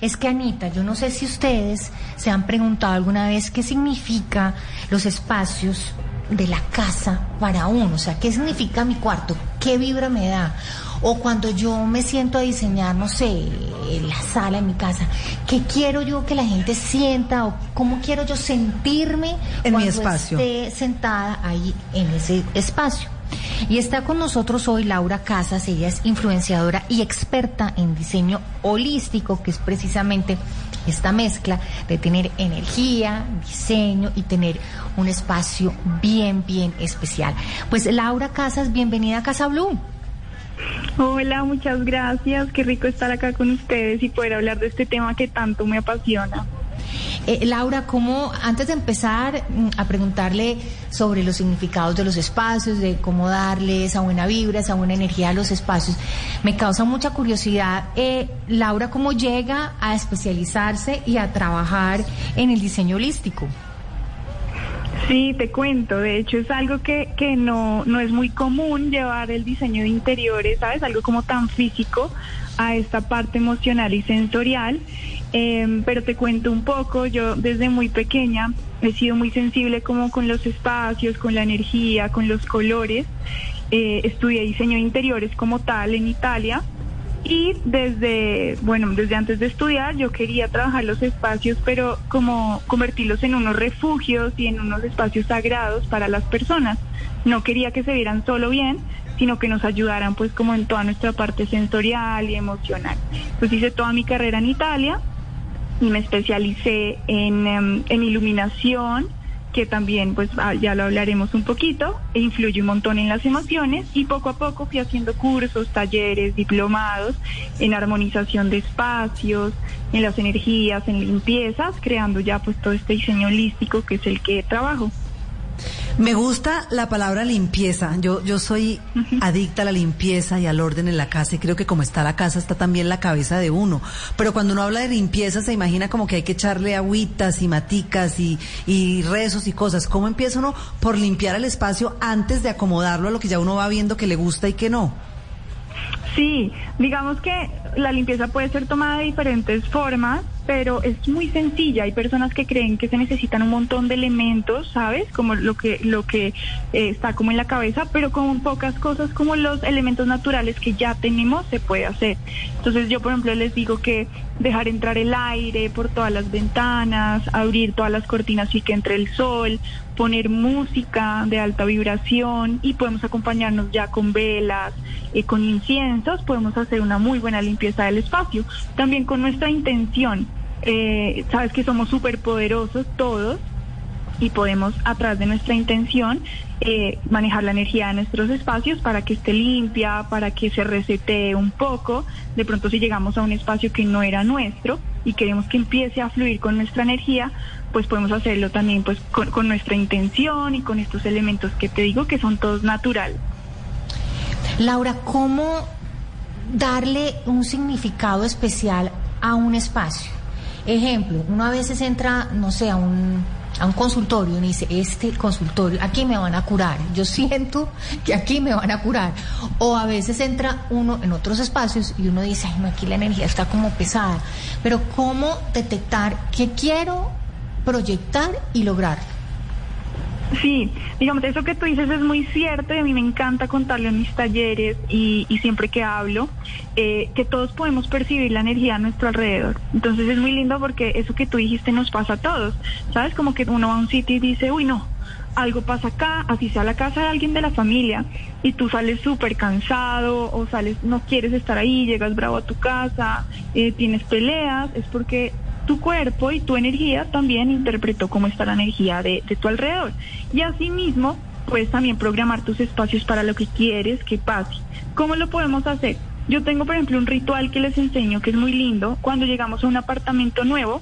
Es que Anita, yo no sé si ustedes se han preguntado alguna vez qué significa los espacios de la casa para uno, o sea, qué significa mi cuarto, qué vibra me da. O cuando yo me siento a diseñar, no sé, la sala en mi casa, ¿qué quiero yo que la gente sienta o cómo quiero yo sentirme en cuando mi espacio. esté sentada ahí en ese espacio? Y está con nosotros hoy Laura Casas, ella es influenciadora y experta en diseño holístico, que es precisamente esta mezcla de tener energía, diseño y tener un espacio bien, bien especial. Pues Laura Casas, bienvenida a Casa Blue. Hola, muchas gracias. Qué rico estar acá con ustedes y poder hablar de este tema que tanto me apasiona. Eh, Laura, ¿cómo, antes de empezar mm, a preguntarle sobre los significados de los espacios, de cómo darle esa buena vibra, esa buena energía a los espacios, me causa mucha curiosidad, eh, Laura, ¿cómo llega a especializarse y a trabajar en el diseño holístico? Sí, te cuento. De hecho, es algo que, que no, no es muy común llevar el diseño de interiores, ¿sabes? Algo como tan físico a esta parte emocional y sensorial. Eh, pero te cuento un poco, yo desde muy pequeña he sido muy sensible como con los espacios, con la energía, con los colores. Eh, estudié diseño de interiores como tal en Italia y desde, bueno, desde antes de estudiar yo quería trabajar los espacios, pero como convertirlos en unos refugios y en unos espacios sagrados para las personas. No quería que se vieran solo bien, sino que nos ayudaran pues como en toda nuestra parte sensorial y emocional. Pues hice toda mi carrera en Italia y me especialicé en, em, en iluminación, que también pues ah, ya lo hablaremos un poquito, e influye un montón en las emociones y poco a poco fui haciendo cursos, talleres, diplomados en armonización de espacios, en las energías, en limpiezas, creando ya pues todo este diseño holístico que es el que trabajo. Me gusta la palabra limpieza. Yo, yo soy adicta a la limpieza y al orden en la casa y creo que como está la casa está también la cabeza de uno. Pero cuando uno habla de limpieza se imagina como que hay que echarle agüitas y maticas y, y rezos y cosas. ¿Cómo empieza uno por limpiar el espacio antes de acomodarlo a lo que ya uno va viendo que le gusta y que no? Sí, digamos que la limpieza puede ser tomada de diferentes formas, pero es muy sencilla. Hay personas que creen que se necesitan un montón de elementos, ¿sabes? Como lo que lo que eh, está como en la cabeza, pero con pocas cosas como los elementos naturales que ya tenemos se puede hacer. Entonces yo, por ejemplo, les digo que dejar entrar el aire por todas las ventanas, abrir todas las cortinas y que entre el sol, poner música de alta vibración y podemos acompañarnos ya con velas, eh, con inciensos, podemos hacer una muy buena limpieza del espacio. También con nuestra intención, eh, sabes que somos súper poderosos todos y podemos a través de nuestra intención eh, manejar la energía de nuestros espacios para que esté limpia, para que se resetee un poco. De pronto si llegamos a un espacio que no era nuestro y queremos que empiece a fluir con nuestra energía, pues podemos hacerlo también pues con, con nuestra intención y con estos elementos que te digo que son todos naturales. Laura, ¿cómo darle un significado especial a un espacio? Ejemplo, uno a veces entra, no sé, a un, a un consultorio y dice, este consultorio, aquí me van a curar. Yo siento que aquí me van a curar. O a veces entra uno en otros espacios y uno dice, ay, aquí la energía está como pesada. Pero ¿cómo detectar qué quiero proyectar y lograr? Sí, digamos, eso que tú dices es muy cierto y a mí me encanta contarle en mis talleres y, y siempre que hablo, eh, que todos podemos percibir la energía a nuestro alrededor. Entonces es muy lindo porque eso que tú dijiste nos pasa a todos, ¿sabes? Como que uno va a un sitio y dice, uy, no, algo pasa acá, así sea la casa de alguien de la familia y tú sales súper cansado o sales, no quieres estar ahí, llegas bravo a tu casa, eh, tienes peleas, es porque tu cuerpo y tu energía también interpretó cómo está la energía de, de tu alrededor. Y asimismo, puedes también programar tus espacios para lo que quieres que pase. ¿Cómo lo podemos hacer? Yo tengo, por ejemplo, un ritual que les enseño que es muy lindo. Cuando llegamos a un apartamento nuevo,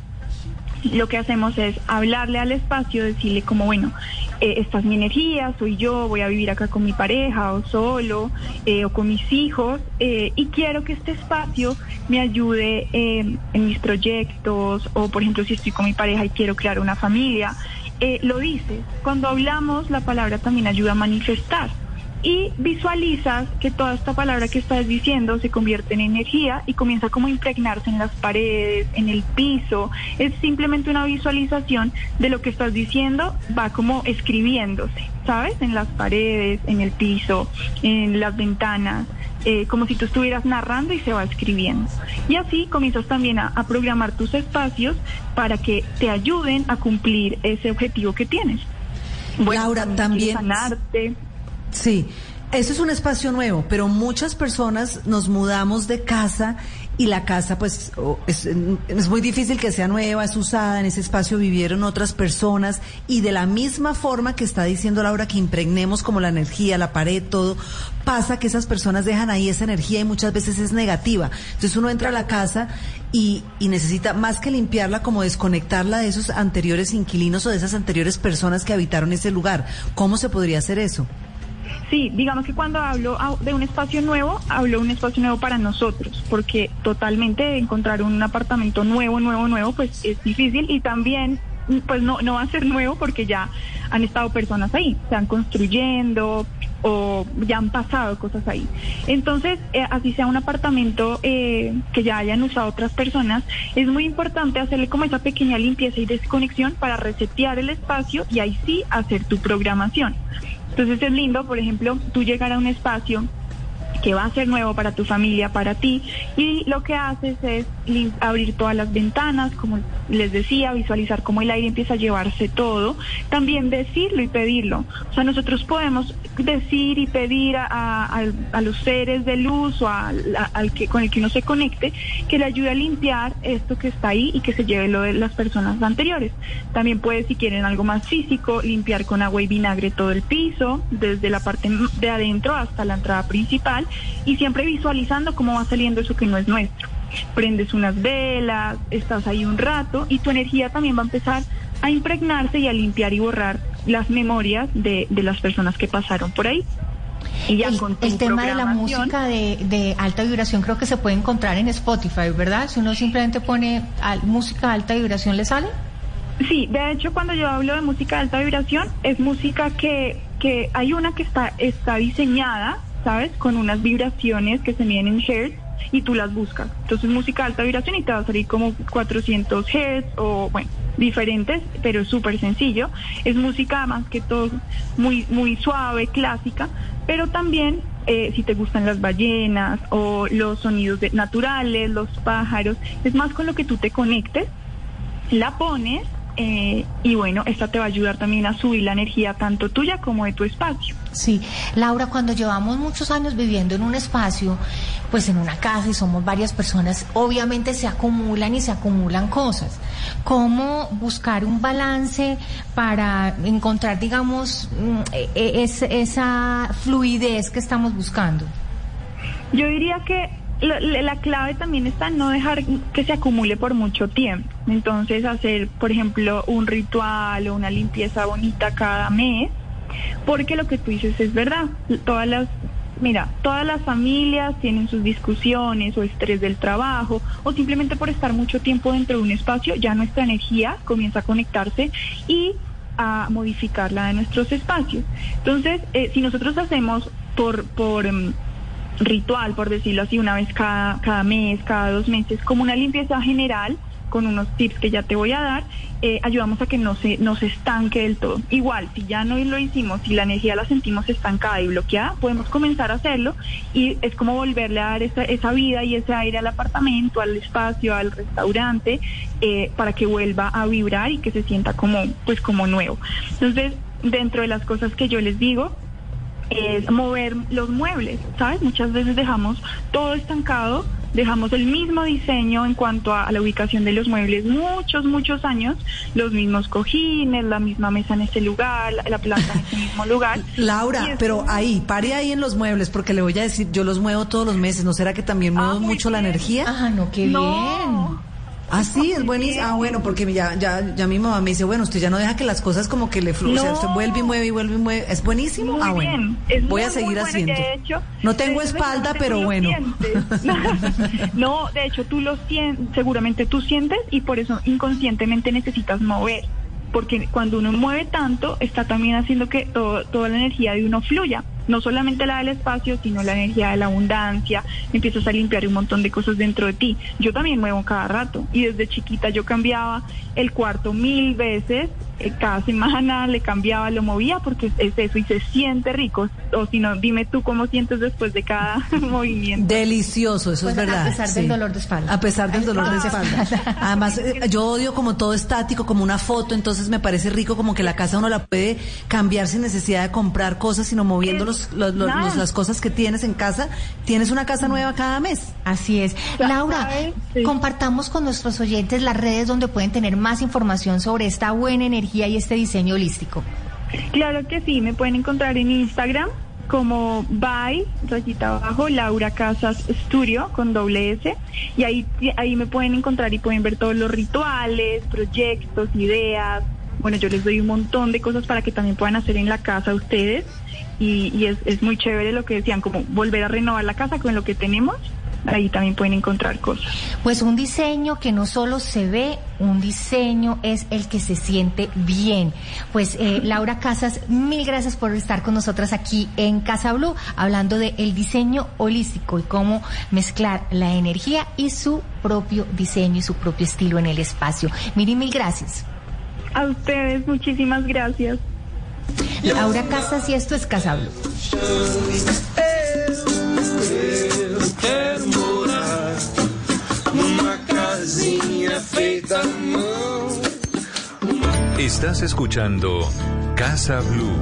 lo que hacemos es hablarle al espacio, decirle como, bueno, eh, esta es mi energía, soy yo, voy a vivir acá con mi pareja o solo eh, o con mis hijos eh, y quiero que este espacio me ayude eh, en mis proyectos o por ejemplo si estoy con mi pareja y quiero crear una familia. Lo dices, cuando hablamos la palabra también ayuda a manifestar. Y visualizas que toda esta palabra que estás diciendo se convierte en energía y comienza como a impregnarse en las paredes, en el piso. Es simplemente una visualización de lo que estás diciendo, va como escribiéndose, ¿sabes? En las paredes, en el piso, en las ventanas. Eh, como si tú estuvieras narrando y se va escribiendo. Y así comienzas también a, programar tus espacios para que te ayuden a cumplir ese objetivo que tienes. Laura, también... Sanarte. Sí, eso es un espacio nuevo, pero muchas personas nos mudamos de casa y la casa pues es, muy difícil que sea nueva, es usada, en ese espacio vivieron otras personas y de la misma forma que está diciendo Laura que impregnemos como la energía, la pared, todo, pasa que esas personas dejan ahí esa energía y muchas veces es negativa. Entonces uno entra a la casa y, y necesita más que limpiarla como desconectarla de esos anteriores inquilinos o de esas anteriores personas que habitaron ese lugar. ¿Cómo se podría hacer eso? Sí, digamos que cuando hablo de un espacio nuevo, hablo de un espacio nuevo para nosotros, porque totalmente encontrar un apartamento nuevo, nuevo, nuevo, pues es difícil y también pues no, no va a ser nuevo porque ya han estado personas ahí, se están construyendo o ya han pasado cosas ahí. Entonces, eh, así sea un apartamento eh, que ya hayan usado otras personas, es muy importante hacerle como esa pequeña limpieza y desconexión para resetear el espacio y ahí sí hacer tu programación. Entonces es lindo, por ejemplo, tú llegar a un espacio que va a ser nuevo para tu familia, para ti, y lo que haces es abrir todas las ventanas, como les decía, visualizar cómo el aire empieza a llevarse todo, también decirlo y pedirlo. O sea, nosotros podemos decir y pedir a, los seres de luz o al que con el que uno se conecte que le ayude a limpiar esto que está ahí y que se lleve lo de las personas anteriores. También puede, si quieren algo más físico, limpiar con agua y vinagre todo el piso, desde la parte de adentro hasta la entrada principal y siempre visualizando cómo va saliendo eso que no es nuestro. Prendes unas velas, estás ahí un rato y tu energía también va a empezar a impregnarse y a limpiar y borrar las memorias de, las personas que pasaron por ahí. Y ya el, el tema de la música de, alta vibración creo que se puede encontrar en Spotify, ¿verdad? Si uno simplemente pone música de alta vibración, ¿le sale? Sí, de hecho cuando yo hablo de música de alta vibración es música que, que hay una que está, está diseñada ¿sabes? Con unas vibraciones que se miden en hertz y tú las buscas. Entonces música de alta vibración y te va a salir como 400 hertz o bueno, diferentes, pero es súper sencillo. Es música más que todo muy, muy suave, clásica, pero también eh, si te gustan las ballenas o los sonidos naturales, los pájaros, es más con lo que tú te conectes, la pones eh, y bueno, esta te va a ayudar también a subir la energía tanto tuya como de tu espacio. Sí, Laura, cuando llevamos muchos años viviendo en un espacio, pues en una casa y somos varias personas, obviamente se acumulan y se acumulan cosas. ¿Cómo buscar un balance para encontrar, digamos, mm, e, e, esa fluidez que estamos buscando? Yo diría que la, clave también está en no dejar que se acumule por mucho tiempo. Entonces, hacer, por ejemplo, un ritual o una limpieza bonita cada mes, porque lo que tú dices es verdad. Todas las, mira, todas las familias tienen sus discusiones o estrés del trabajo o simplemente por estar mucho tiempo dentro de un espacio, ya nuestra energía comienza a conectarse y a modificarla de nuestros espacios. Entonces, eh, si nosotros hacemos por, por em, ritual, por decirlo así, una vez cada, cada mes, cada dos meses, como una limpieza general con unos tips que ya te voy a dar, eh, ayudamos a que no se, no se estanque del todo. Igual, si ya no lo hicimos, si la energía la sentimos estancada y bloqueada, podemos comenzar a hacerlo y es como volverle a dar esa, esa vida y ese aire al apartamento, al espacio, al restaurante, eh, para que vuelva a vibrar y que se sienta como, pues, como nuevo. Entonces, dentro de las cosas que yo les digo, es mover los muebles, ¿sabes? Muchas veces dejamos todo estancado, dejamos el mismo diseño en cuanto a, la ubicación de los muebles muchos, muchos años, los mismos cojines, la misma mesa en ese lugar, la, planta en ese mismo lugar. Laura, pero ahí, pare ahí en los muebles, porque le voy a decir, yo los muevo todos los meses, ¿no será que también muevo ah, mucho la energía? Ah, no, qué bien. Ah, sí, es buenísimo. Ah, bueno, porque ya, ya, ya mi mamá me dice, bueno, usted ya no deja que las cosas como que le fluyan, no. usted vuelve y mueve y vuelve y mueve. ¿Es buenísimo? ah, bueno. Voy a seguir haciendo. no tengo espalda, pero bueno. no, de hecho, tú lo sientes, seguramente tú sientes y por eso inconscientemente necesitas mover. Porque cuando uno mueve tanto, está también haciendo que toda la energía de uno fluya. No solamente la del espacio, sino la energía de la abundancia, empiezas a limpiar un montón de cosas dentro de ti. Yo también muevo cada rato y desde chiquita yo cambiaba el cuarto mil veces cada semana le cambiaba, lo movía porque es eso y se siente rico. O si no, dime tú cómo sientes después de cada movimiento. Delicioso, eso es Pues, verdad. A pesar del dolor de espalda. A pesar del dolor de espalda. Además, eh, yo odio como todo estático, como una foto, entonces me parece rico como que la casa uno la puede cambiar sin necesidad de comprar cosas, sino moviendo los, los- los- los- las cosas que tienes en casa. Tienes una casa nueva cada mes. Así es. Laura, sí. compartamos con nuestros oyentes las redes donde pueden tener más información sobre esta buena energía y este diseño holístico. Claro que sí, me pueden encontrar en Instagram como by, rayita abajo, Laura Casas Studio con doble S. Y ahí, ahí me pueden encontrar y pueden ver todos los rituales, proyectos, ideas. Bueno, yo les doy un montón de cosas para que también puedan hacer en la casa ustedes. Y, y es, es muy chévere lo que decían, como volver a renovar la casa con lo que tenemos. Ahí también pueden encontrar cosas. Pues un diseño que no solo se ve, un diseño es el que se siente bien. Pues eh, Laura Casas, mil gracias por estar con nosotras aquí en Casa Blue, hablando de el diseño holístico y cómo mezclar la energía y su propio diseño y su propio estilo en el espacio. Miri, mil gracias. A ustedes, muchísimas gracias. Laura Casas y esto es Casa Blue. Quero morar numa casinha feita à mão. Estás escuchando Casa Blue.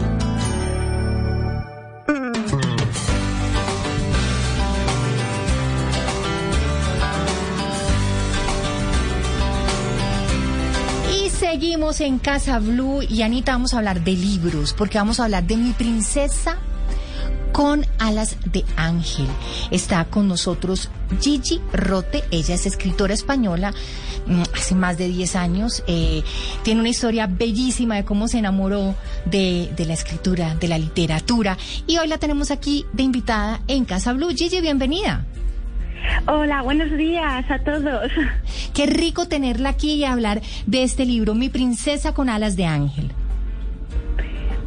Y seguimos en Casa Blue y Anita vamos a hablar de libros, porque vamos a hablar de mi princesa con alas de ángel. Está con nosotros Gigi Rote, ella es escritora española, mm, hace más de 10 años, eh, tiene una historia bellísima de cómo se enamoró de, de la escritura, de la literatura, y hoy la tenemos aquí de invitada en Casa Blue. Gigi, bienvenida. Hola, buenos días a todos. Qué rico tenerla aquí y hablar de este libro, Mi princesa con alas de ángel.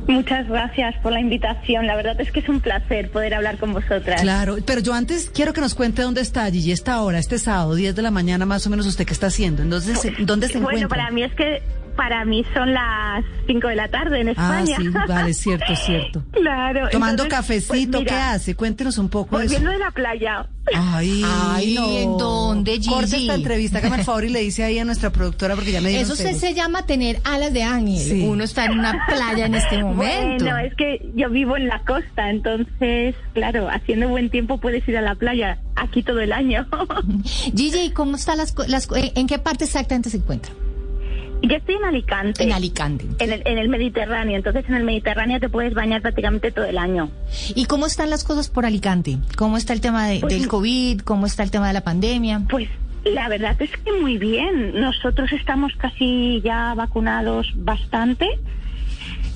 Muchas gracias por la invitación. La verdad es que es un placer poder hablar con vosotras. Claro, pero yo antes quiero que nos cuente dónde está Gigi esta hora, este sábado, 10 de la mañana más o menos, ¿usted qué está haciendo? Entonces, ¿dónde se bueno, encuentra? para mí es que para mí son las 5 de la tarde en Ah, España. sí, vale, cierto, cierto. claro. Tomando entonces, cafecito, pues ¿qué hace? Cuéntenos un poco de eso. Volviendo de la playa. Ay, Ay, no. ¿en dónde, Gigi? Corta esta entrevista, hágame el favor y le dice ahí a nuestra productora porque ya me Eso se, se llama tener alas de ángel. Sí. Uno está en una playa en este momento. Bueno, es que yo vivo en la costa, entonces, claro, haciendo buen tiempo puedes ir a la playa aquí todo el año. Gigi, ¿y ¿cómo está las, co- las eh, en qué parte exactamente se encuentra? Yo estoy en Alicante. En Alicante. En el, en el Mediterráneo, entonces en el Mediterráneo te puedes bañar prácticamente todo el año. ¿Y cómo están las cosas por Alicante? ¿Cómo está el tema de- Pues- del COVID? ¿Cómo está el tema de la pandemia? Pues la verdad es que muy bien. Nosotros estamos casi ya vacunados bastante.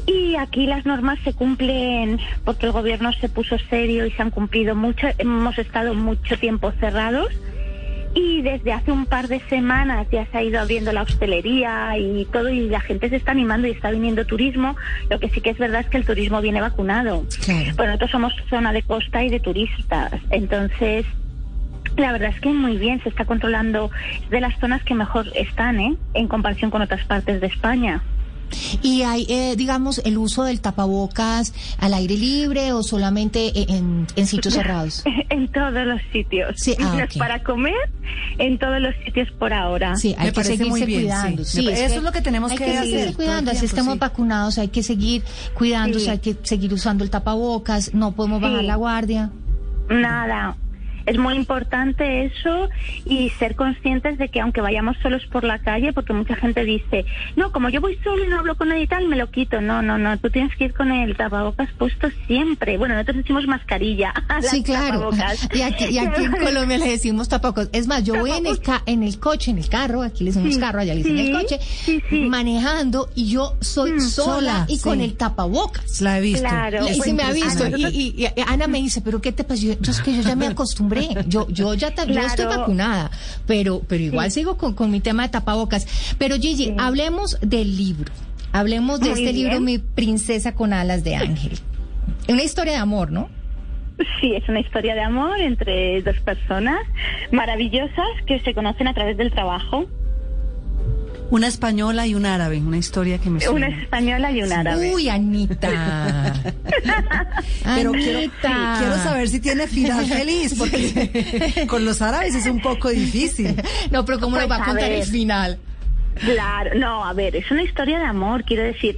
Y aquí las normas se cumplen porque el gobierno se puso serio y se han cumplido mucho. Hemos estado mucho tiempo cerrados y desde hace un par de semanas ya se ha ido abriendo la hostelería y todo y la gente se está animando y está viniendo turismo. Lo que sí que es verdad es que el turismo viene vacunado. Claro. Bueno, nosotros somos zona de costa y de turistas, entonces la verdad es que muy bien, se está controlando de las zonas que mejor están, ¿eh? En comparación con otras partes de España. ¿Y hay, eh, digamos, el uso del tapabocas al aire libre o solamente en, en sitios cerrados? En todos los sitios. Sí, ah. Para comer, en todos los sitios por ahora. Sí, hay Me que seguirse muy bien, cuidando. sí. Eso es lo que tenemos hay que el cuidando. Así tiempo, vacunados, hay que seguir cuidándose, Sí. hay que seguir usando el tapabocas, no podemos Sí. bajar la guardia. Nada. Es muy importante eso y ser conscientes de que aunque vayamos solos por la calle, porque mucha gente dice, no, como yo voy solo y no hablo con nadie y tal, me lo quito. No, no, no, tú tienes que ir con el tapabocas puesto siempre. Bueno, nosotros decimos mascarilla. Sí, claro. tapabocas. Y aquí, y aquí en Colombia le decimos tapabocas. Es más, yo voy en el, ca- en el coche, en el carro, aquí le decimos Sí, carro, allá le dicen el sí, coche, sí, sí. manejando y yo soy sola, sola, y con el tapabocas. La he visto. Claro. Y se me ha visto. impresionante. Y, y- y Ana me dice, ¿pero qué te pasa? Yo, yo es que yo ya me acostumbré. Yo, yo ya ta- yo estoy Claro. vacunada, pero, pero igual sigo con, con mi tema de tapabocas. Pero Gigi, hablemos del libro. Hablemos de Muy este libro. Mi princesa con alas de ángel. Una historia de amor, ¿no? Sí, es una historia de amor entre dos personas maravillosas que se conocen a través del trabajo. Una española y un árabe, una historia que me Una suena. española y un árabe. Uy, Anita. Pero quiero, Anita. quiero saber si tiene final feliz, porque con los árabes es un poco difícil. No, pero ¿cómo nos va a Pues, a contar el final? Claro, no, a ver, es una historia de amor, quiero decir,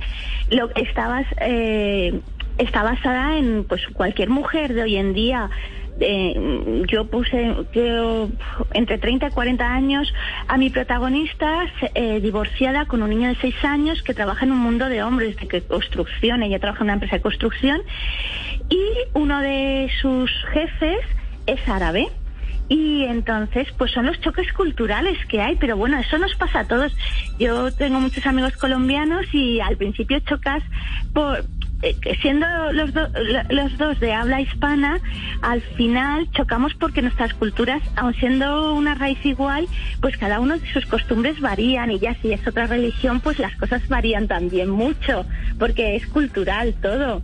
lo estabas eh, está basada en pues cualquier mujer de hoy en día. Eh, yo puse entre 30 y 40 años a mi protagonista eh, divorciada con un niño de 6 años que trabaja en un mundo de hombres de construcción, ella trabaja en una empresa de construcción y uno de sus jefes es árabe. Y entonces, pues son los choques culturales que hay, pero bueno, eso nos pasa a todos. Yo tengo muchos amigos colombianos y al principio chocas por siendo los, do- los dos de habla hispana, al final chocamos porque nuestras culturas, aun siendo una raíz igual, pues cada uno de sus costumbres varían y ya si es otra religión, pues las cosas varían también mucho, porque es cultural todo.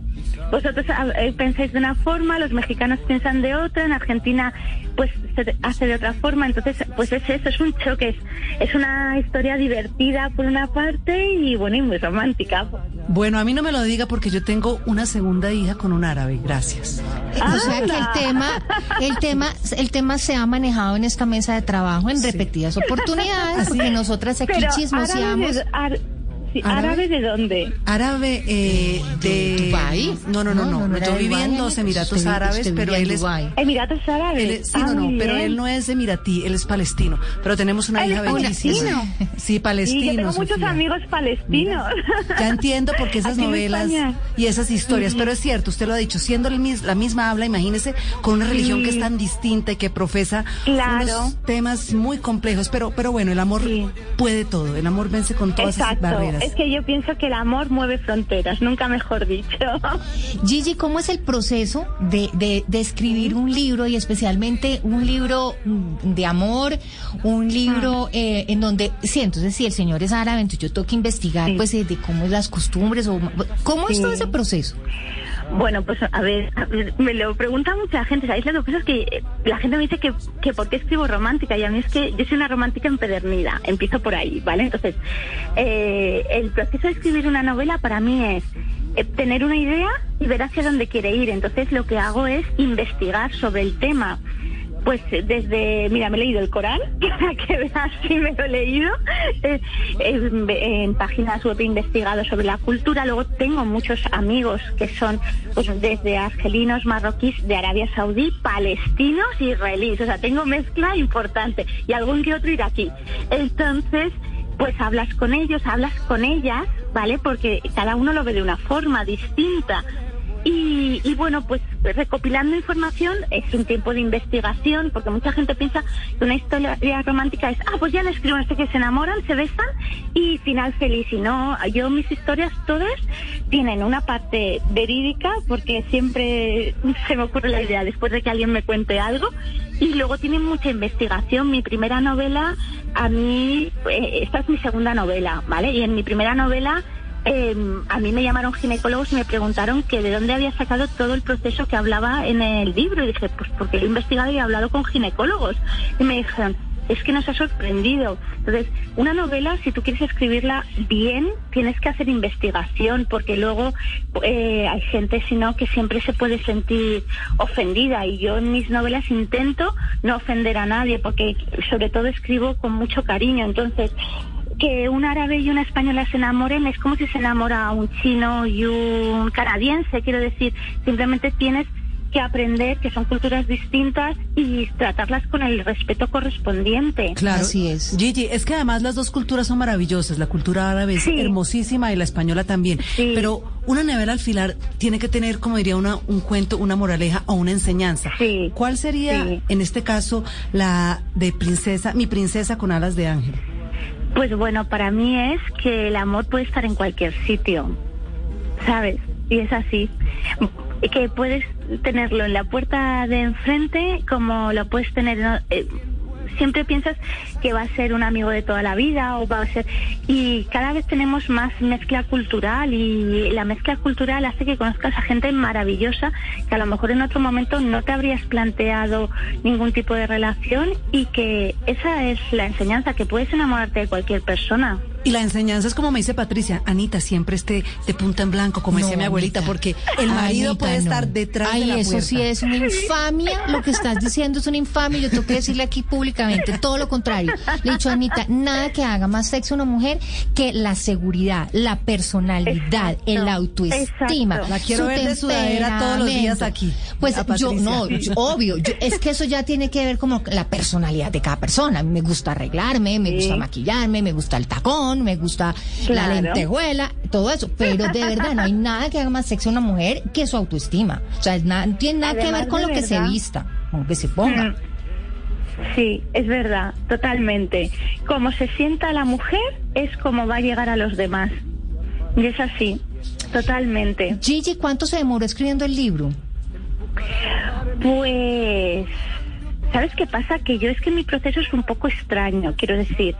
Vosotros ah, eh, pensáis de una forma, los mexicanos piensan de otra, en Argentina pues se hace de otra forma, entonces pues es eso, es un choque, es, es una historia divertida por una parte y bueno, y muy romántica. Bueno, a mí no me lo diga porque yo tengo una segunda hija con un árabe, gracias. O sea que el tema, el tema, el tema se ha manejado en esta mesa de trabajo en repetidas oportunidades, porque nosotras aquí Pero chismoseamos. árabe sí, ¿Árabe? ¿árabe de dónde? Árabe eh, de... ¿Dubái? No, no, no, No, no. no, yo viví en usted Emiratos vi- Árabes, usted pero él es... Emiratos Árabes. él es- sí, Ah, no, no, muy pero él no es emiratí, él es palestino. Pero tenemos una Ah, hija bellísima. palestino. Sí, Sí, palestino. yo tengo muchos Sofía. amigos palestinos. Ya entiendo por qué esas Aquí novelas y esas historias, pero es cierto, usted lo ha dicho, siendo el mis- la misma habla, imagínese, con una religión que es tan distinta y que profesa Claro. unos temas muy complejos, pero, pero bueno, el amor Sí. puede todo, el amor vence con todas esas Exacto. barreras. Es que yo pienso que el amor mueve fronteras, nunca mejor dicho. Gigi, ¿cómo es el proceso de, de, de escribir un libro y especialmente un libro mm, de amor, un libro eh, en donde, sí, entonces si el señor es árabe, entonces yo tengo que investigar Sí. pues eh, de cómo es las costumbres o cómo es Sí. todo ese proceso? Bueno, pues a ver, a ver, me lo pregunta mucha gente, ¿sabéis? Lo que pasa es que la gente me dice que, que por qué escribo romántica y a mí es que yo soy una romántica empedernida, empiezo por ahí, ¿vale? Entonces, eh, el proceso de escribir una novela para mí es eh, tener una idea y ver hacia dónde quiere ir. Entonces lo que hago es investigar sobre el tema. Pues eh, desde, mira, me he leído el Corán, que veas si me lo he leído. Eh, en, páginas web investigado sobre la cultura. Luego tengo muchos amigos que son pues, desde argelinos, marroquíes, de Arabia Saudí, palestinos israelíes. O sea, tengo mezcla importante y algún que otro iraquí. Entonces, pues hablas con ellos, hablas con ellas, ¿vale? Porque cada uno lo ve de una forma distinta. Y, y bueno, pues recopilando información es un tiempo de investigación, porque mucha gente piensa que una historia romántica es, ah, pues ya le escribo, sé qué, se enamoran, se besan y final feliz. Y no, yo mis historias todas tienen una parte verídica, porque siempre se me ocurre la idea después de que alguien me cuente algo, y luego tienen mucha investigación. Mi primera novela, a mí, eh, esta es mi segunda novela, ¿vale? Y en mi primera novela eh, a mí me llamaron ginecólogos y me preguntaron que de dónde había sacado todo el proceso que hablaba en el libro. Y dije, pues porque he investigado y he hablado con ginecólogos. Y me dijeron, es que nos ha sorprendido. Entonces, una novela, si tú quieres escribirla bien, tienes que hacer investigación, porque luego eh, hay gente, si no, que siempre se puede sentir ofendida. Y yo en mis novelas intento no ofender a nadie, porque sobre todo escribo con mucho cariño. Entonces, que un árabe y una española se enamoren es como si se enamora un chino y un canadiense, quiero decir, simplemente tienes que aprender que son culturas distintas y tratarlas con el respeto correspondiente. Claro. Así es. Gigi, es que además las dos culturas son maravillosas. La cultura árabe es Sí. hermosísima y la española también. Sí. Pero una novela al filar tiene que tener, como diría una, un cuento, una moraleja o una enseñanza. Sí. ¿Cuál sería, Sí. en este caso, la de princesa, mi princesa con alas de ángel? Pues bueno, para mí es que el amor puede estar en cualquier sitio, ¿sabes? Y es así. Que puedes tenerlo en la puerta de enfrente como lo puedes tener... en- eh, siempre piensas que va a ser un amigo de toda la vida o va a ser y cada vez tenemos más mezcla cultural y la mezcla cultural hace que conozcas a gente maravillosa que a lo mejor en otro momento no te habrías planteado ningún tipo de relación y que esa es la enseñanza que puedes enamorarte de cualquier persona. Y la enseñanza es como me dice Patricia, Anita, siempre esté de punta en blanco, como No, decía mi abuelita, Anita. porque el marido Anita, puede no. estar detrás Ay, de la eso puerta. sí es una infamia. Lo que estás diciendo es una infamia. Yo tengo que decirle aquí públicamente todo lo contrario. Le he dicho a Anita, nada que haga más sexo a una mujer que la seguridad, la personalidad, Exacto, el autoestima. exacto. La quiero su ver de sudadera todos los días aquí, Pues yo, no, yo- obvio. yo- es que eso ya tiene que ver como la personalidad de cada persona. A mí Me gusta arreglarme, me Sí. gusta maquillarme, me gusta el tacón, me gusta la lentejuela, todo eso. Pero de verdad, no hay nada que haga más sexy a una mujer que su autoestima. O sea, no tiene nada que ver con lo que se vista, con lo que se ponga. Mm. Sí, es verdad, totalmente. Como se sienta la mujer es como va a llegar a los demás. Y es así, totalmente. Gigi, ¿cuánto se demoró escribiendo el libro? Pues, ¿sabes qué pasa? Que yo es que mi proceso es un poco extraño, quiero decir.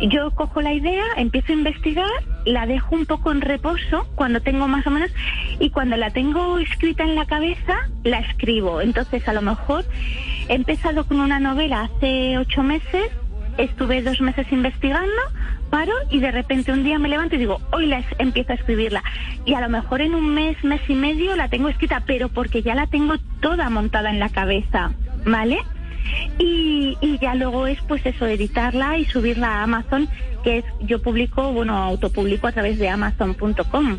Yo cojo la idea, empiezo a investigar, la dejo un poco en reposo cuando tengo más o menos, y cuando la tengo escrita en la cabeza, la escribo. Entonces, a lo mejor he empezado con una novela hace ocho meses, estuve dos meses investigando, paro y de repente un día me levanto y digo, hoy la empiezo a escribirla. Y a lo mejor en un mes, mes y medio la tengo escrita, pero porque ya la tengo toda montada en la cabeza, ¿vale? Y, y ya luego es pues eso, editarla y subirla a Amazon, que es, yo publico, bueno, autopublico a través de amazon.com.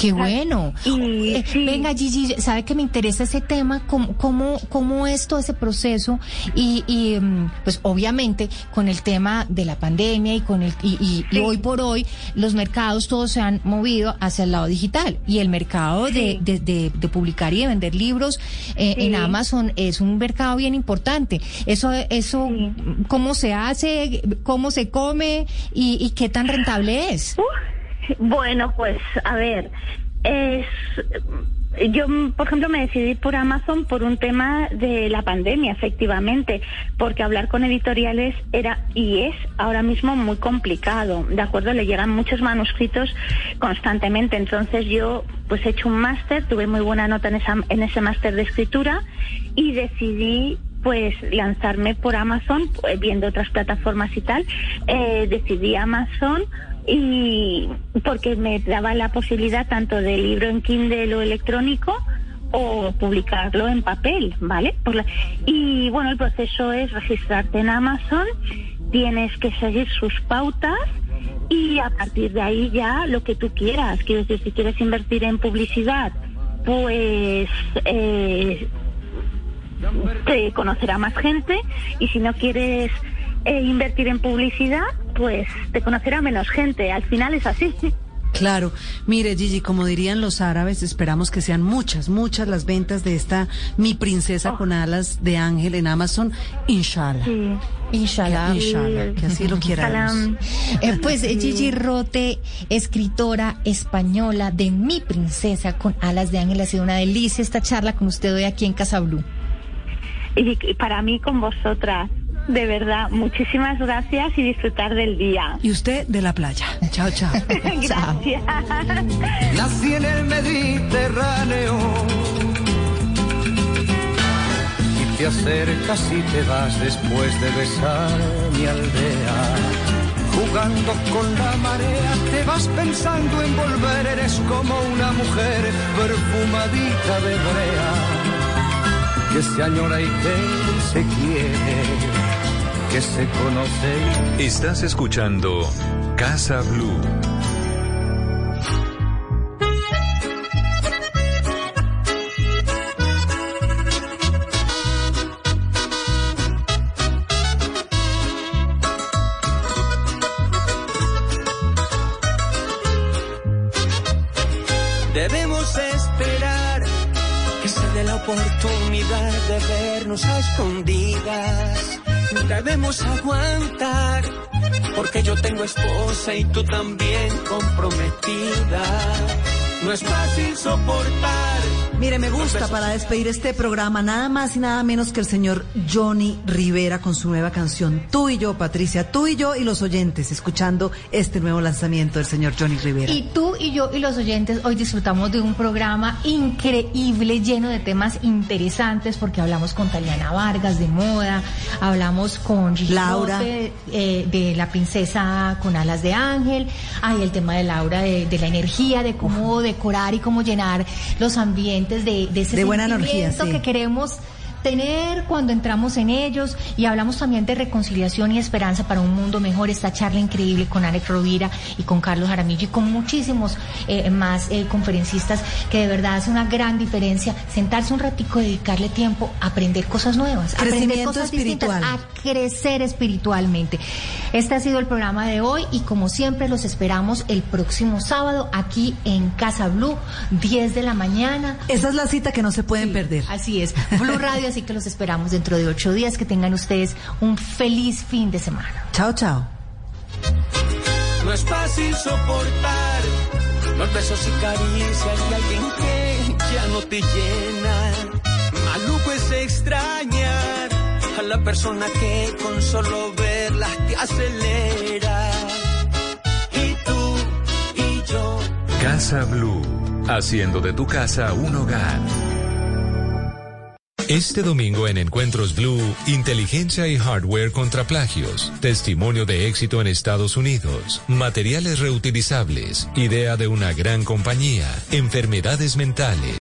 Qué bueno. Y Eh, sí. Venga, Gigi, sabe que me interesa ese tema, cómo, cómo, cómo es todo ese proceso y, y, mm, pues obviamente con el tema de la pandemia y con el y, y- hoy por hoy los mercados todos se han movido hacia el lado digital y el mercado de, Sí. de, de- de publicar y de vender libros eh, en Amazon es un mercado bien importante. Eso, eso, cómo se hace, cómo se come y, y qué tan rentable es. Bueno, pues a ver, es yo, por ejemplo, me decidí por Amazon por un tema de la pandemia, efectivamente, porque hablar con editoriales era y es ahora mismo muy complicado, ¿de acuerdo? Le llegan muchos manuscritos constantemente, entonces yo pues he hecho un máster, tuve muy buena nota en, esa, en ese máster de escritura y decidí pues lanzarme por Amazon, pues, viendo otras plataformas y tal, eh, decidí Amazon y porque me daba la posibilidad tanto de libro en Kindle o electrónico o publicarlo en papel, ¿vale? Por la- y bueno, el proceso es registrarte en Amazon, tienes que seguir sus pautas y a partir de ahí ya lo que tú quieras. Quiero decir, si quieres invertir en publicidad, pues eh, te conocerá más gente y si no quieres eh, invertir en publicidad, pues te conocerá menos gente. Al final es así. Claro, mire Gigi, como dirían los árabes, esperamos que sean muchas, muchas las ventas de esta Mi Princesa con Alas de Ángel en Amazon, inshallah. Sí. Inshallah. Inshallah, que así lo quiera Dios. Salam. Eh, pues eh, Gigi Rote, escritora española de Mi Princesa con Alas de Ángel, ha sido una delicia esta charla con usted hoy aquí en Casa Blue. Y, y para mí con vosotras, de verdad, muchísimas gracias y disfrutar del día. Y usted de la playa. Chao, chao. Gracias. Nací en el Mediterráneo y te acercas y te vas después de besar mi aldea. Jugando con la marea, te vas pensando en volver, eres como una mujer perfumadita de brea, que se añora y que se quiere, que se conoce y Estás escuchando Casa Blue. Debemos aguantar porque yo tengo esposa y tú también comprometida. No es fácil soportar. Mire, me gusta para despedir este programa nada más y nada menos que el señor Johnny Rivera con su nueva canción. Tú y yo, Patricia, tú y yo y los oyentes, escuchando este nuevo lanzamiento del señor Johnny Rivera. Y tú y yo y los oyentes hoy disfrutamos de un programa increíble, lleno de temas interesantes, porque hablamos con Taliana Vargas de moda, hablamos con Gigi Laura. Eh, de la princesa con alas de ángel, hay el tema de Laura de, de la energía, de cómo decorar y cómo llenar los ambientes de, de ese De buena energía, sí. que queremos tener cuando entramos en ellos y hablamos también de reconciliación y esperanza para un mundo mejor. Esta charla increíble con Alex Rovira y con Carlos Jaramillo y con muchísimos eh, más eh, conferencistas que de verdad hace una gran diferencia sentarse un ratico, dedicarle tiempo a aprender cosas nuevas, a aprender cosas espiritual. distintas, a crecer espiritualmente. Este ha sido el programa de hoy y como siempre los esperamos el próximo sábado aquí en Casa Blue, 10 de la mañana. Esa es la cita que no se pueden Sí, perder. Así es. Blue Radio, así que los esperamos dentro de ocho días. Que tengan ustedes un feliz fin de semana. Chao, chao. No es fácil soportar los besos y caricias de alguien que ya no te llena. Maluco es extrañar a la persona que con solo verlas te acelera. Y tú y yo. Casa Blue, haciendo de tu casa un hogar. Este domingo en Encuentros Blue, inteligencia y hardware contra plagios, testimonio de éxito en Estados Unidos, materiales reutilizables, idea de una gran compañía, enfermedades mentales.